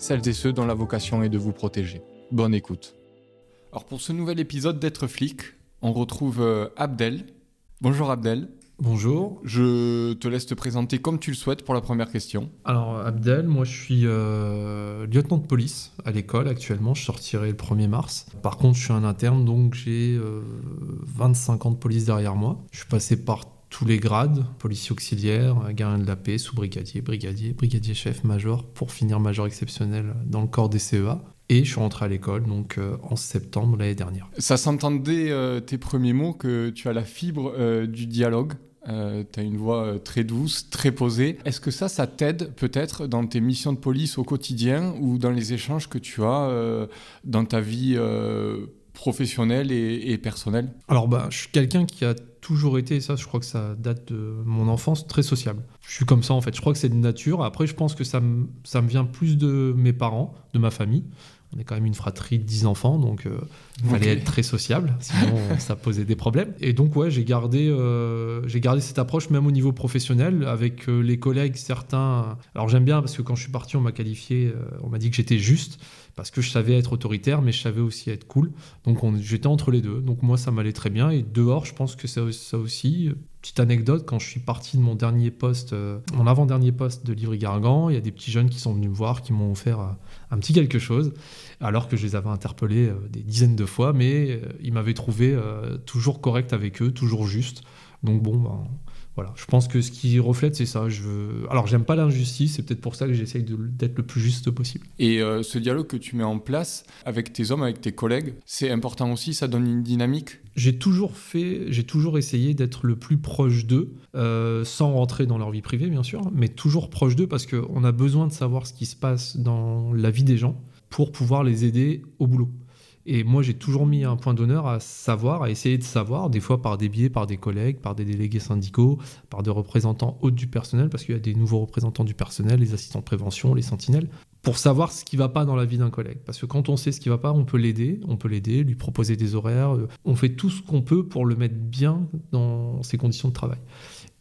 celles et ceux dont la vocation est de vous protéger. Bonne écoute. Alors pour ce nouvel épisode d'être flic, on retrouve euh, Abdel. Bonjour Abdel. Bonjour. Je te laisse te présenter comme tu le souhaites pour la première question. Alors Abdel, moi je suis euh, lieutenant de police à l'école actuellement, je sortirai le 1er mars. Par contre je suis un interne donc j'ai 25 euh, ans de police derrière moi. Je suis passé par tous les grades, policier auxiliaire, gardien de la paix, sous-brigadier, brigadier, brigadier chef, major, pour finir major exceptionnel dans le corps des CEA. Et je suis rentré à l'école donc euh, en septembre l'année dernière. Ça s'entendait euh, tes premiers mots que tu as la fibre euh, du dialogue. tu as une voix très douce, très posée. Est-ce que ça, ça t'aide peut-être dans tes missions de police au quotidien ou dans les échanges que tu as dans ta vie professionnelle et, personnelle Alors, bah, je suis quelqu'un qui a toujours été, ça je crois que ça date de mon enfance, très sociable. Je suis comme ça en fait, je crois que c'est de nature. Après je pense que ça me, ça me vient plus de mes parents, de ma famille. On est quand même une fratrie de 10 enfants, donc euh, il fallait être très sociable, sinon ça posait des problèmes. Et donc ouais, j'ai gardé, euh, j'ai gardé cette approche même au niveau professionnel avec euh, les collègues, certains. Alors j'aime bien parce que quand je suis parti, on m'a qualifié, on m'a dit que j'étais juste parce que je savais être autoritaire, mais je savais aussi être cool. Donc j'étais entre les deux. Donc moi, ça m'allait très bien. Et dehors, je pense que ça, ça aussi. Petite anecdote, quand je suis parti de mon dernier poste, euh, mon avant-dernier poste de Livry-Gargan, il y a des petits jeunes qui sont venus me voir, qui m'ont offert euh, un petit quelque chose, alors que je les avais interpellés euh, des dizaines de fois, mais ils m'avaient trouvé toujours correct avec eux, toujours juste. Donc bon, ben, voilà, je pense que ce qui reflète, c'est ça. Je veux... Alors, j'aime pas l'injustice, c'est peut-être pour ça que j'essaye d'être le plus juste possible. Et euh, ce dialogue que tu mets en place avec tes hommes, avec tes collègues, c'est important aussi, ça donne une dynamique? J'ai toujours fait, j'ai toujours essayé d'être le plus proche d'eux, euh, sans rentrer dans leur vie privée, bien sûr, mais toujours proche d'eux parce qu'on a besoin de savoir ce qui se passe dans la vie des gens pour pouvoir les aider au boulot. Et moi, j'ai toujours mis un point d'honneur à savoir, à essayer de savoir, des fois par des biais, par des collègues, par des délégués syndicaux, par des représentants hauts du personnel, parce qu'il y a des nouveaux représentants du personnel, les assistants de prévention, les sentinelles, pour savoir ce qui va pas dans la vie d'un collègue. Parce que quand on sait ce qui va pas, on peut l'aider, on peut l'aider, lui proposer des horaires, euh, on fait tout ce qu'on peut pour le mettre bien dans ses conditions de travail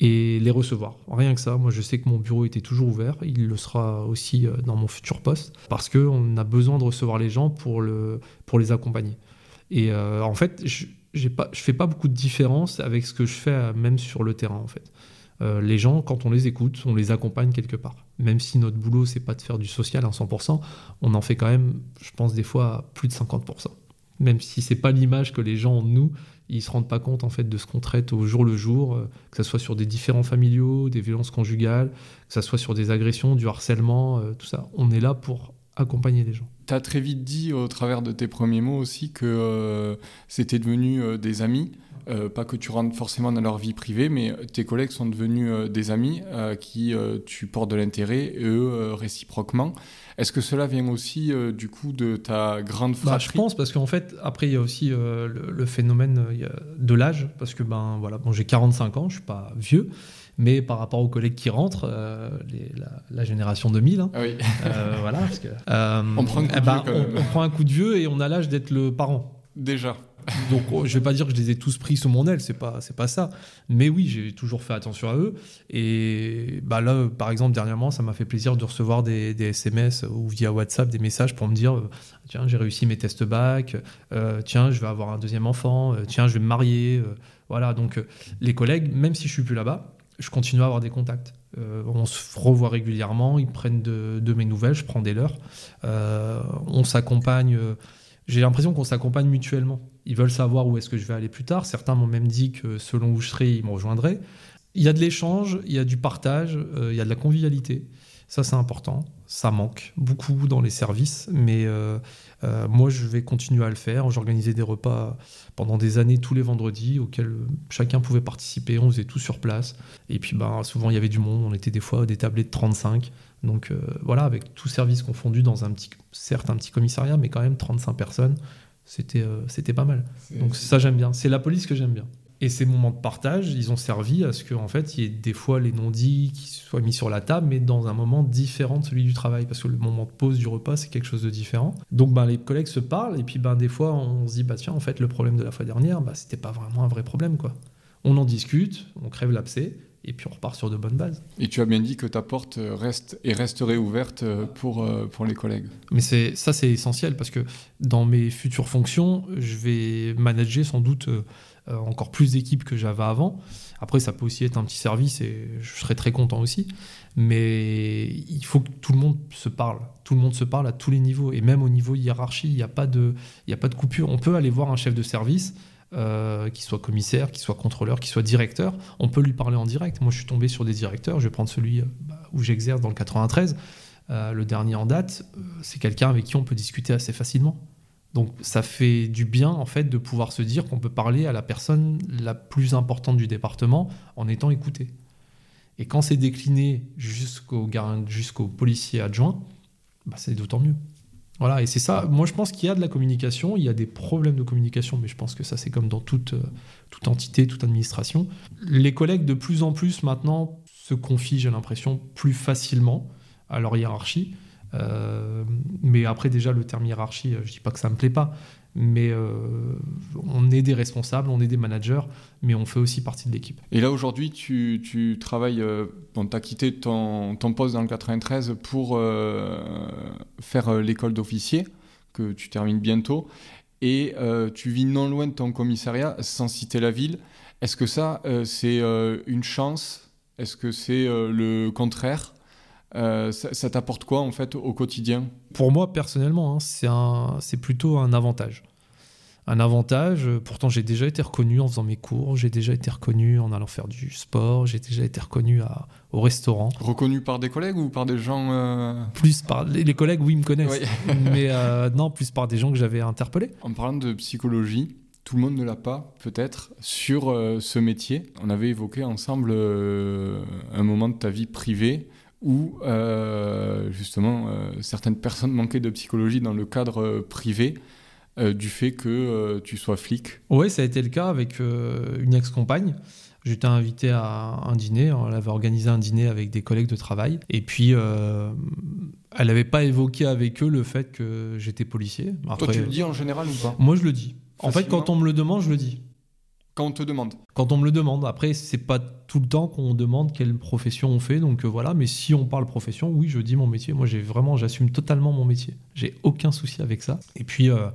et les recevoir. Rien que ça, moi je sais que mon bureau était toujours ouvert, il le sera aussi euh, dans mon futur poste, parce qu'on a besoin de recevoir les gens pour, le, pour les accompagner. Et euh, en fait, je ne fais pas beaucoup de différence avec ce que je fais même sur le terrain en fait. Les gens, quand on les écoute, on les accompagne quelque part. Même si notre boulot, c'est pas de faire du social à 100%, on en fait quand même, je pense, des fois plus de 50%. Même si c'est pas l'image que les gens ont de nous, ils se rendent pas compte en fait de ce qu'on traite au jour le jour, euh, que ce soit sur des différents familiaux, des violences conjugales, que ce soit sur des agressions, du harcèlement, euh, tout ça. On est là pour accompagner les gens. Tu as très vite dit au travers de tes premiers mots aussi que euh, c'était devenu des amis. Pas que tu rentres forcément dans leur vie privée, mais tes collègues sont devenus des amis qui tu portes de l'intérêt, eux réciproquement. Est-ce que cela vient aussi euh, du coup de ta grande fratrie bah, Je pense parce qu'en fait, après, il y a aussi euh, le, phénomène euh, de l'âge, parce que ben, voilà, bon, j'ai 45 ans, je suis pas vieux. Mais par rapport aux collègues qui rentrent, la, génération 2000, hein, ah voilà, parce que, on, prend un coup eh ben, on, prend un coup de vieux et on a l'âge d'être le parent. Déjà. Donc oh, je vais pas dire que je les ai tous pris sous mon aile, c'est pas c'est pas ça. Mais oui, j'ai toujours fait attention à eux. Et bah là, par exemple, dernièrement, ça m'a fait plaisir de recevoir des, SMS ou via WhatsApp des messages pour me dire euh, tiens, j'ai réussi mes tests bac, euh, tiens, je vais avoir un deuxième enfant, euh, tiens, je vais me marier. voilà, donc les collègues, même si je suis plus là-bas, je continue à avoir des contacts. on se revoit régulièrement, ils prennent de, mes nouvelles, je prends des leurs. on s'accompagne j'ai l'impression qu'on s'accompagne mutuellement. Ils veulent savoir où est-ce que je vais aller plus tard. Certains m'ont même dit que selon où je serai, ils me rejoindraient. Il y a de l'échange, il y a du partage, euh, il y a de la convivialité. Ça, c'est important. Ça manque beaucoup dans les services, mais euh, euh, moi, je vais continuer à le faire. J'organisais des repas pendant des années tous les vendredis auxquels chacun pouvait participer. On faisait tout sur place. Et puis, ben, souvent, il y avait du monde. On était des fois des tablés de 35. Donc voilà, avec tout service confondu dans un petit, certes un petit commissariat, mais quand même 35 personnes, c'était c'était pas mal. Donc ça j'aime bien. C'est la police que j'aime bien. Et ces moments de partage, ils ont servi à ce qu'en en fait, il y ait des fois les non-dits qui soient mis sur la table, mais dans un moment différent de celui du travail, parce que le moment de pause du repas, c'est quelque chose de différent. Donc, ben, les collègues se parlent, et puis ben, des fois, on se dit, bah tiens, en fait, le problème de la fois dernière, bah, c'était pas vraiment un vrai problème, quoi. On en discute, on crève l'abcès, et puis on repart sur de bonnes bases. Et tu as bien dit que ta porte reste et resterait ouverte pour, euh, pour les collègues. Mais c'est ça, c'est essentiel parce que dans mes futures fonctions, je vais manager sans doute euh, encore plus d'équipes que j'avais avant. Après, ça peut aussi être un petit service et je serais très content aussi. Mais il faut que tout le monde se parle. Tout le monde se parle à tous les niveaux. Et même au niveau hiérarchie, il n'y a, pas de, il a pas de coupure. On peut aller voir un chef de service, euh, qui soit commissaire, qui soit contrôleur, qui soit directeur. On peut lui parler en direct. Moi, je suis tombé sur des directeurs. Je vais prendre celui euh, bah, où j'exerce dans le 93. le dernier en date, c'est quelqu'un avec qui on peut discuter assez facilement. Donc ça fait du bien en fait de pouvoir se dire qu'on peut parler à la personne la plus importante du département en étant écouté. Et quand c'est décliné jusqu'au jusqu'au policier adjoint, bah, c'est d'autant mieux. Voilà, et c'est ça. Moi, je pense qu'il y a de la communication, il y a des problèmes de communication, mais je pense que ça, c'est comme dans toute, euh, entité, toute administration. Les collègues, de plus en plus maintenant, se confient, j'ai l'impression, plus facilement à leur hiérarchie. Euh, mais après, déjà, le terme hiérarchie, euh, je dis pas que ça me plaît pas, mais euh, on est des responsables, on est des managers, mais on fait aussi partie de l'équipe. Et là, aujourd'hui, tu, tu, travailles, bon, tu as quitté ton, ton, poste dans le 93 pour faire l'école d'officier, que tu termines bientôt, et tu vis non loin de ton commissariat, sans citer la ville. Est-ce que ça, c'est une chance? Est-ce que c'est le contraire? Euh, ça, t'apporte quoi en fait au quotidien? Pour moi personnellement, hein, c'est plutôt un avantage. Un avantage, euh, pourtant j'ai déjà été reconnu en faisant mes cours, j'ai déjà été reconnu en allant faire du sport, j'ai déjà été reconnu à, au restaurant. Reconnu par des collègues ou par des gens euh, Plus par les, collègues, oui, ils me connaissent. Mais non, plus par des gens que j'avais interpellés. En parlant de psychologie, tout le monde ne l'a pas, peut-être, sur ce métier? On avait évoqué ensemble un moment de ta vie privée où euh, justement euh, certaines personnes manquaient de psychologie dans le cadre euh, privé du fait que tu sois flic. Oui, ça a été le cas avec une ex-compagne. J'étais invité à un dîner, on avait organisé un dîner avec des collègues de travail, et puis elle n'avait pas évoqué avec eux le fait que j'étais policier. Toi, tu le dis en général ou pas? Moi, je le dis. En fait, quand on me le demande, je le dis. Quand on te demande Quand on me le demande. Après, c'est pas tout le temps qu'on demande quelle profession on fait, donc euh, voilà. Mais si on parle profession, oui, je dis mon métier. Moi, j'ai vraiment, j'assume totalement mon métier. J'ai aucun souci avec ça. Et puis, euh,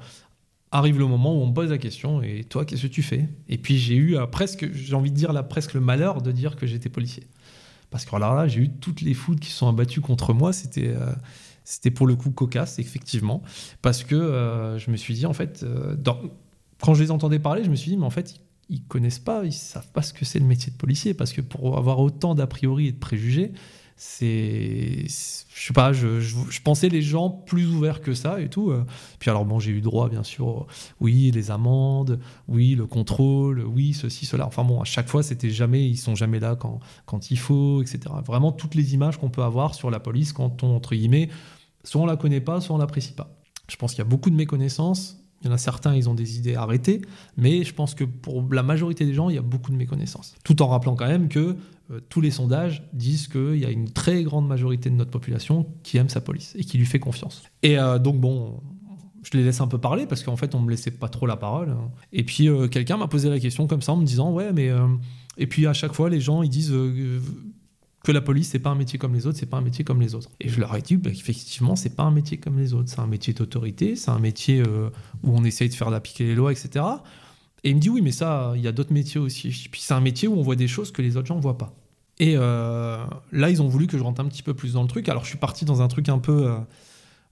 arrive le moment où on me pose la question et toi, qu'est-ce que tu fais? Et puis, j'ai eu euh, presque, j'ai envie de dire là, presque le malheur de dire que j'étais policier. Parce que alors là, j'ai eu toutes les foudres qui sont abattues contre moi. C'était. c'était pour le coup cocasse, effectivement, parce que je me suis dit, en fait, quand je les entendais parler, je me suis dit, mais en fait, ils connaissent pas, ils savent pas ce que c'est le métier de policier, parce que pour avoir autant d'a priori et de préjugés, c'est, je sais pas, je, pensais les gens plus ouverts que ça et tout. Euh. Puis alors bon, j'ai eu droit bien sûr, oui, les amendes, oui, le contrôle, oui, ceci, cela. Enfin bon, à chaque fois, c'était jamais, ils sont jamais là quand, quand il faut, etc. Vraiment toutes les images qu'on peut avoir sur la police quand on entre guillemets, soit on la connaît pas, soit on l'apprécie pas. Je pense qu'il y a beaucoup de méconnaissances il y en a certains, ils ont des idées arrêtées, mais je pense que pour la majorité des gens, il y a beaucoup de méconnaissances. Tout en rappelant quand même que euh, tous les sondages disent qu'il y a une très grande majorité de notre population qui aime sa police et qui lui fait confiance. Et euh, donc bon, je les laisse un peu parler parce qu'en fait, on me laissait pas trop la parole. Et puis euh, quelqu'un m'a posé la question comme ça en me disant ouais, mais et puis à chaque fois, les gens ils disent que la police, c'est pas un métier comme les autres, c'est pas un métier comme les autres. Et je leur ai dit bah, qu'effectivement, c'est pas un métier comme les autres. C'est un métier d'autorité, c'est un métier euh, où on essaye de faire d'appliquer les lois, etc. Et il me dit oui, mais ça, il y a d'autres métiers aussi. Puis c'est un métier où on voit des choses que les autres gens ne voient pas. Et euh, là, ils ont voulu que je rentre un petit peu plus dans le truc. Alors je suis parti dans un truc un peu, euh,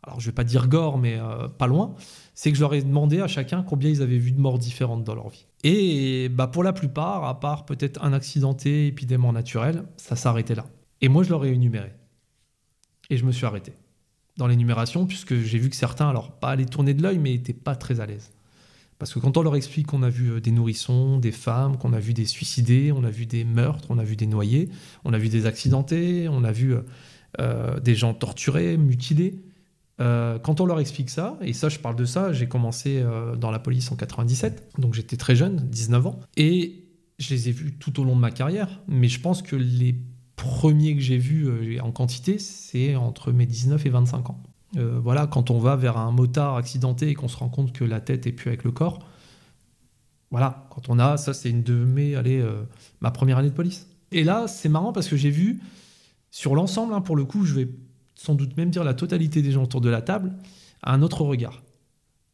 alors je vais pas dire gore, mais pas loin. C'est que je leur ai demandé à chacun combien ils avaient vu de morts différentes dans leur vie. Et bah pour la plupart, à part peut-être un accidenté et puis ça s'arrêtait là. Et moi, je leur ai énuméré. Et je me suis arrêté dans l'énumération, puisque j'ai vu que certains, alors pas aller tourner de l'œil, mais n'étaient pas très à l'aise. Parce que quand on leur explique qu'on a vu euh, des nourrissons, des femmes, qu'on a vu des suicidés, on a vu des meurtres, on a vu des noyés, on a vu des accidentés, on a vu euh, des gens torturés, mutilés. Quand on leur explique ça, et ça je parle de ça, j'ai commencé dans la police en 97, donc j'étais très jeune, 19 ans, et je les ai vus tout au long de ma carrière, mais je pense que les premiers que j'ai vus en quantité, c'est entre mes 19 et 25 ans. voilà, quand on va vers un motard accidenté et qu'on se rend compte que la tête est plus avec le corps, voilà, quand on a, ça c'est une de mes, allez, euh, ma première année de police. Et là, c'est marrant parce que j'ai vu, sur l'ensemble, hein, pour le coup, je vais sans doute même dire la totalité des gens autour de la table, un autre regard.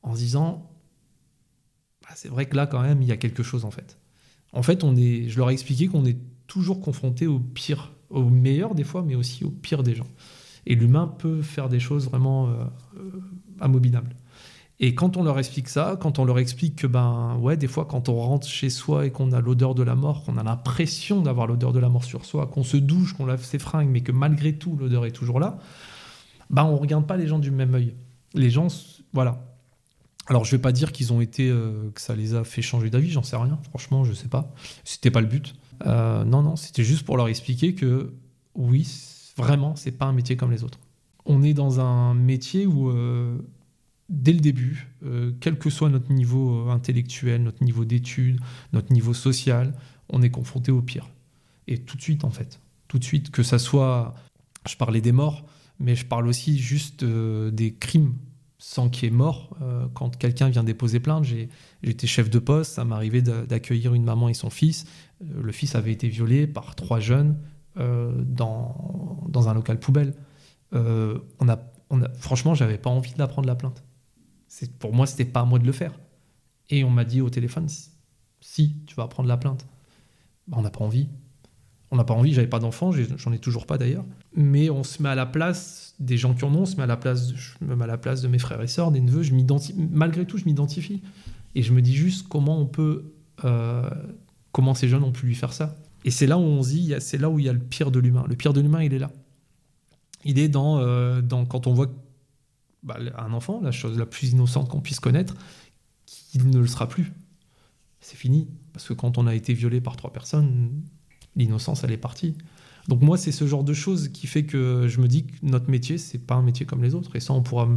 En se disant, bah, c'est vrai que là, quand même, il y a quelque chose en fait. En fait, je leur ai expliqué qu'on est toujours confronté au pire, au meilleur des fois, mais aussi au pire des gens. Et l'humain peut faire des choses vraiment euh, euh. Et quand on leur explique ça, quand on leur explique que, ben ouais, des fois, quand on rentre chez soi et qu'on a l'odeur de la mort, qu'on a l'impression d'avoir l'odeur de la mort sur soi, qu'on se douche, qu'on lave ses fringues, mais que malgré tout, l'odeur est toujours là, ben on regarde pas les gens du même œil. Les gens, voilà. Alors, je vais pas dire qu'ils ont été, euh, que ça les a fait changer d'avis, j'en sais rien. Franchement, je sais pas. C'était pas le but. Euh, non, non, c'était juste pour leur expliquer que oui, vraiment, c'est pas un métier comme les autres. On est dans un métier où euh, dès le début, euh, quel que soit notre niveau euh, intellectuel, notre niveau d'études, notre niveau social, on est confronté au pire. Et tout de suite, en fait. Tout de suite, que ça soit. Je parlais des morts, mais je parle aussi juste euh, des crimes sans qu'il y ait mort. quand quelqu'un vient déposer plainte, j'étais chef de poste, ça m'arrivait d'accueillir une maman et son fils. le fils avait été violé par trois jeunes dans, dans un local poubelle. on a, on a, franchement, j'avais pas envie de la prendre la plainte pour moi, c'était pas à moi de le faire. Et on m'a dit au téléphone, si tu vas prendre la plainte, bah, on n'a pas envie. On n'a pas envie, j'avais pas d'enfant, j'en ai toujours pas d'ailleurs. Mais on se met à la place des gens qui en ont, on se met à la place, mets à la place de mes frères et sœurs, des neveux. Je malgré tout, je m'identifie. Et je me dis juste comment on peut, euh, comment ces jeunes ont pu lui faire ça. Et c'est là où on se dit, c'est là où il y a le pire de l'humain. Le pire de l'humain, il est là. Il est dans, euh, dans quand on voit bah, un enfant, la chose la plus innocente qu'on puisse connaître, qu'il ne le sera plus. C'est fini. Parce que quand on a été violé par trois personnes, l'innocence, elle est partie. Donc moi, c'est ce genre de choses qui fait que je me dis que notre métier, c'est pas un métier comme les autres. Et ça, on pourra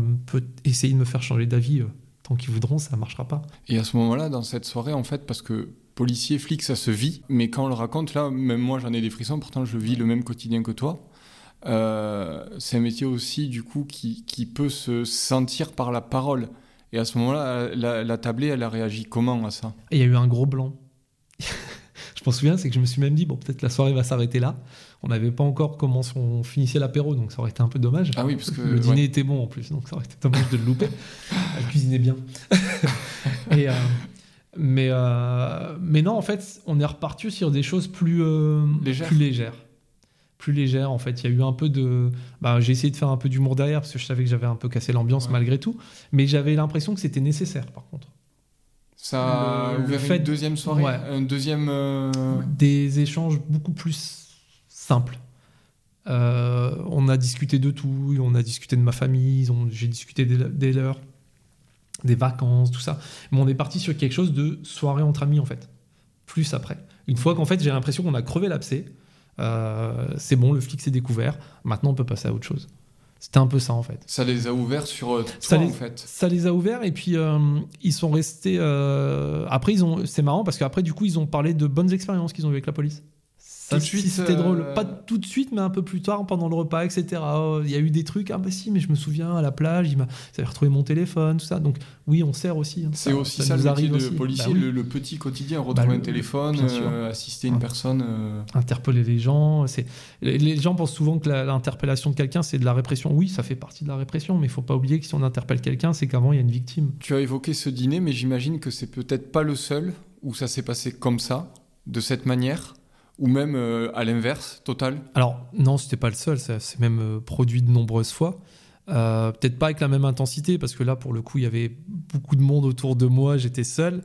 essayer de me faire changer d'avis. Euh, tant qu'ils voudront, ça ne marchera pas. Et à ce moment-là, dans cette soirée, en fait, parce que policier, flic, ça se vit, mais quand on le raconte, là, même moi, j'en ai des frissons, pourtant je vis le même quotidien que toi. Euh, c'est un métier aussi, du coup, qui, qui, peut se sentir par la parole. Et à ce moment-là, la, la, tablée, elle a réagi comment à ça? Il y a eu un gros blanc. je m'en souviens, c'est que je me suis même dit, bon, peut-être la soirée va s'arrêter là. On n'avait pas encore comment on finissait l'apéro, donc ça aurait été un peu dommage. Ah oui, parce que le dîner était bon en plus, donc ça aurait été dommage de le louper. Elle cuisinait bien. Et, euh, mais, euh, mais non, en fait, on est reparti sur des choses plus, plus légères plus légère. En fait, il y a eu un peu de. Bah, j'ai essayé de faire un peu d'humour derrière parce que je savais que j'avais un peu cassé l'ambiance malgré tout, mais j'avais l'impression que c'était nécessaire par contre. Ça le, fait une deuxième soirée, un deuxième. Euh, Des échanges beaucoup plus simples. Euh, on a discuté de tout, on a discuté de ma famille, j'ai discuté des, des leurs, des vacances, tout ça. Mais on est parti sur quelque chose de soirée entre amis en fait. Plus après. Une fois qu'en fait j'ai l'impression qu'on a crevé l'abcès, c'est bon, le flic s'est découvert, maintenant on peut passer à autre chose. C'était un peu ça en fait. Ça les a ouverts sur euh, ça les, en fait. Ça les a ouverts et puis euh, ils sont restés. après ils ont, c'est marrant parce qu'après du coup ils ont parlé de bonnes expériences qu'ils ont eues avec la police tout de suite, c'était drôle. Pas tout de suite, mais un peu plus tard, pendant le repas, etc. Oh, il y a eu des trucs. Ah bah si, mais je me souviens à la plage, il m'a, retrouvé mon téléphone, tout ça. Donc oui, on sert aussi. Hein. c'est aussi ça, le métier de policier, bah le, petit quotidien, retrouver bah, un téléphone, euh, assister une personne, euh. interpeller les gens. C'est les gens pensent souvent que l'interpellation de quelqu'un c'est de la répression. Oui, ça fait partie de la répression, mais il faut pas oublier que si on interpelle quelqu'un, c'est qu'avant il y a une victime. Tu as évoqué ce dîner, mais j'imagine que c'est peut-être pas le seul où ça s'est passé comme ça, de cette manière? Ou même euh, à l'inverse, total Alors non, c'était pas le seul, ça s'est même euh, produit de nombreuses fois. Euh, peut-être pas avec la même intensité, parce que là, pour le coup, il y avait beaucoup de monde autour de moi, j'étais seul.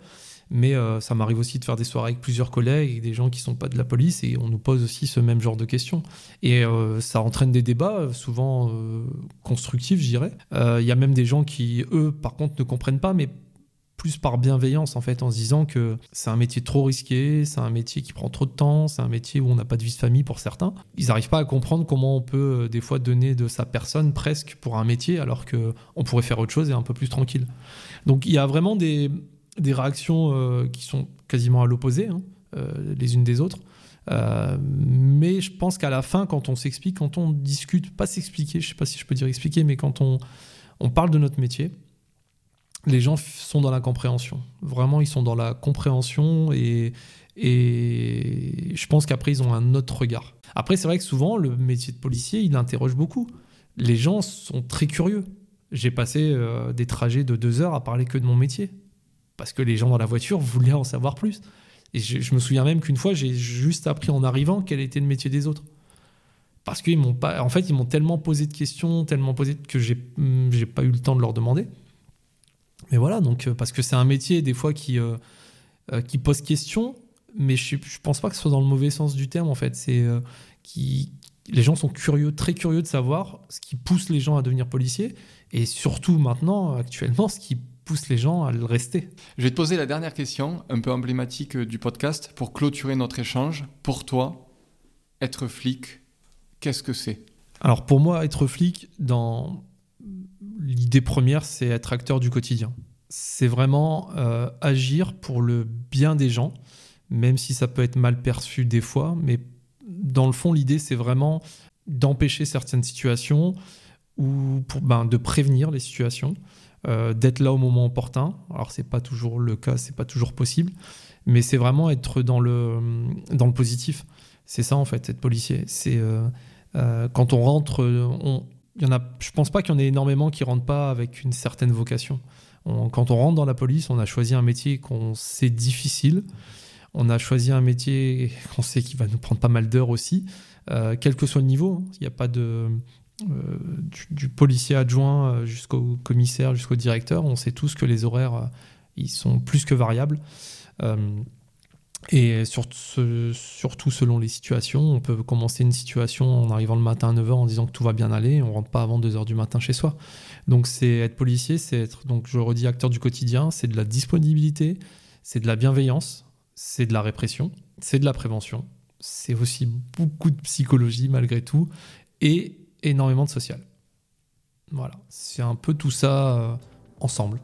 Mais ça m'arrive aussi de faire des soirées avec plusieurs collègues et des gens qui sont pas de la police, et on nous pose aussi ce même genre de questions. Et ça entraîne des débats, souvent constructifs, je dirais. Il y a même des gens qui, eux, par contre, ne comprennent pas, mais plus par bienveillance en fait, en se disant que c'est un métier trop risqué, c'est un métier qui prend trop de temps, c'est un métier où on n'a pas de vie de famille pour certains. Ils n'arrivent pas à comprendre comment on peut euh, des fois donner de sa personne presque pour un métier alors que on pourrait faire autre chose et un peu plus tranquille. Donc il y a vraiment des, réactions euh, qui sont quasiment à l'opposé hein, euh, les unes des autres. mais je pense qu'à la fin, quand on s'explique, quand on discute, pas s'expliquer, je sais pas si je peux dire expliquer, mais quand on parle de notre métier, les gens sont dans la compréhension. Vraiment, ils sont dans la compréhension et, et je pense qu'après, ils ont un autre regard. Après, c'est vrai que souvent, le métier de policier, il interroge beaucoup. Les gens sont très curieux. J'ai passé euh, des trajets de deux heures à parler que de mon métier. Parce que les gens dans la voiture voulaient en savoir plus. Et je, me souviens même qu'une fois, j'ai juste appris en arrivant quel était le métier des autres. Parce qu'ils m'ont pas. En fait, ils m'ont tellement posé de questions, tellement posé que j'ai pas eu le temps de leur demander. Mais voilà, donc, euh, parce que c'est un métier, des fois, qui, euh, euh, qui pose question, mais je, je pense pas que ce soit dans le mauvais sens du terme, en fait. C'est qui les gens sont curieux, très curieux de savoir ce qui pousse les gens à devenir policiers, et surtout maintenant, actuellement, ce qui pousse les gens à le rester. Je vais te poser la dernière question, un peu emblématique du podcast, pour clôturer notre échange. Pour toi, être flic, qu'est-ce que c'est? Alors pour moi, être flic, dans l'idée première, c'est être acteur du quotidien. C'est vraiment euh, agir pour le bien des gens, même si ça peut être mal perçu des fois. Mais dans le fond, l'idée, c'est vraiment d'empêcher certaines situations ou ben, de prévenir les situations, euh, d'être là au moment opportun. Alors c'est pas toujours le cas, c'est pas toujours possible, mais c'est vraiment être dans le dans le positif. C'est ça en fait, être policier. C'est euh, quand on rentre, on, y en a, je pense pas qu'il y en ait énormément qui rentrent pas avec une certaine vocation. quand on rentre dans la police, on a choisi un métier qu'on sait difficile. On a choisi un métier qu'on sait qui va nous prendre pas mal d'heures aussi, euh, quel que soit le niveau. Il n'y a pas de euh, du, policier adjoint euh, jusqu'au commissaire, jusqu'au directeur. On sait tous que les horaires ils sont plus que variables. Et surtout selon les situations, on peut commencer une situation en arrivant le matin à 9h en disant que tout va bien aller, on rentre pas avant 2h du matin chez soi. Donc c'est être policier, c'est être, donc je redis, acteur du quotidien, c'est de la disponibilité, c'est de la bienveillance, c'est de la répression, c'est de la prévention, c'est aussi beaucoup de psychologie malgré tout, et énormément de social. Voilà, c'est un peu tout ça euh, ensemble,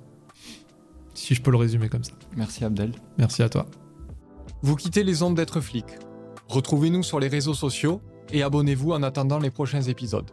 si je peux le résumer comme ça. Merci Abdel. Merci à toi. Vous quittez les ondes d'être flic. Retrouvez-nous sur les réseaux sociaux et abonnez-vous en attendant les prochains épisodes.